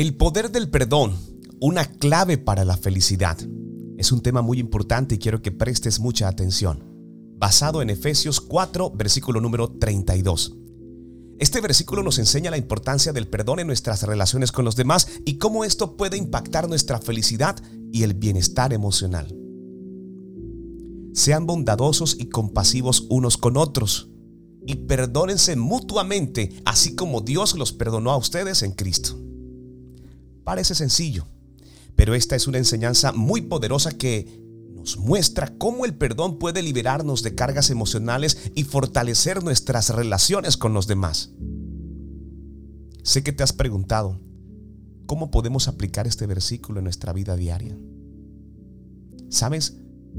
El poder del perdón, una clave para la felicidad. Es un tema muy importante y quiero que prestes mucha atención. Basado en Efesios 4, versículo número 32. Este versículo nos enseña la importancia del perdón en nuestras relaciones con los demás y cómo esto puede impactar nuestra felicidad y el bienestar emocional. Sean bondadosos y compasivos unos con otros y perdónense mutuamente, así como Dios los perdonó a ustedes en Cristo. Parece sencillo, pero esta es una enseñanza muy poderosa que nos muestra cómo el perdón puede liberarnos de cargas emocionales y fortalecer nuestras relaciones con los demás. Sé que te has preguntado, ¿cómo podemos aplicar este versículo en nuestra vida diaria? ¿Sabes?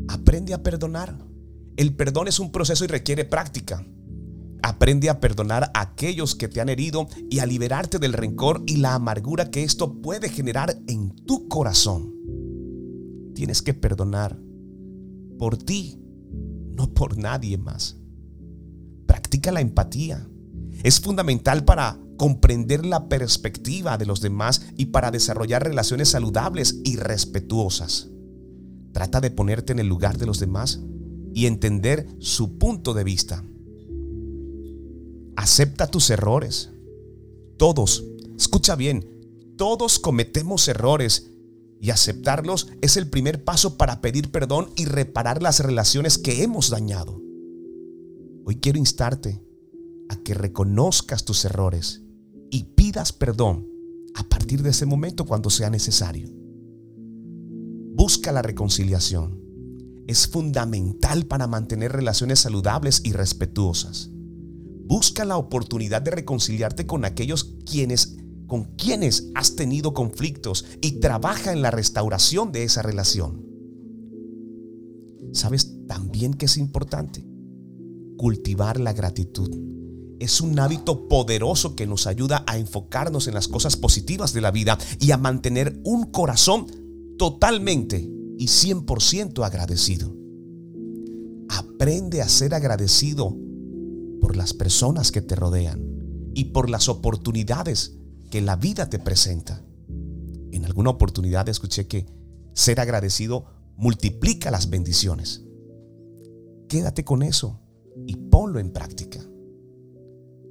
Aprende a perdonar. El perdón es un proceso y requiere práctica. Aprende a perdonar a aquellos que te han herido y a liberarte del rencor y la amargura que esto puede generar en tu corazón. Tienes que perdonar por ti, no por nadie más. Practica la empatía. Es fundamental para comprender la perspectiva de los demás y para desarrollar relaciones saludables y respetuosas. Trata de ponerte en el lugar de los demás y entender su punto de vista. Acepta tus errores. Todos, escucha bien, todos cometemos errores y aceptarlos es el primer paso para pedir perdón y reparar las relaciones que hemos dañado. Hoy quiero instarte a que reconozcas tus errores y pidas perdón a partir de ese momento cuando sea necesario. Busca la reconciliación. Es fundamental para mantener relaciones saludables y respetuosas. Busca la oportunidad de reconciliarte con aquellos quienes con quienes has tenido conflictos y trabaja en la restauración de esa relación. ¿Sabes también que es importante? Cultivar la gratitud. Es un hábito poderoso que nos ayuda a enfocarnos en las cosas positivas de la vida y a mantener un corazón totalmente y 100% agradecido. Aprende a ser agradecido por las personas que te rodean y por las oportunidades que la vida te presenta. En alguna oportunidad escuché que ser agradecido multiplica las bendiciones. Quédate con eso y ponlo en práctica.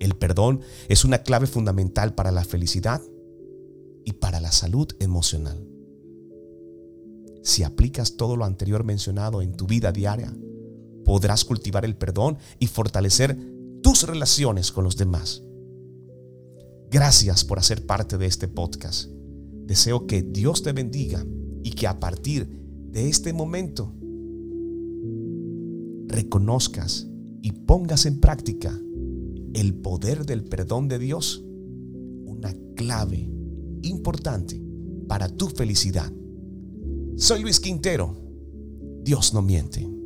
El perdón es una clave fundamental para la felicidad y para la salud emocional. Si aplicas todo lo anterior mencionado en tu vida diaria, podrás cultivar el perdón y fortalecer tus relaciones con los demás. Gracias por hacer parte de este podcast. Deseo que Dios te bendiga y que a partir de este momento reconozcas y pongas en práctica el poder del perdón de Dios, una clave importante para tu felicidad. Soy Luis Quintero. Dios no miente.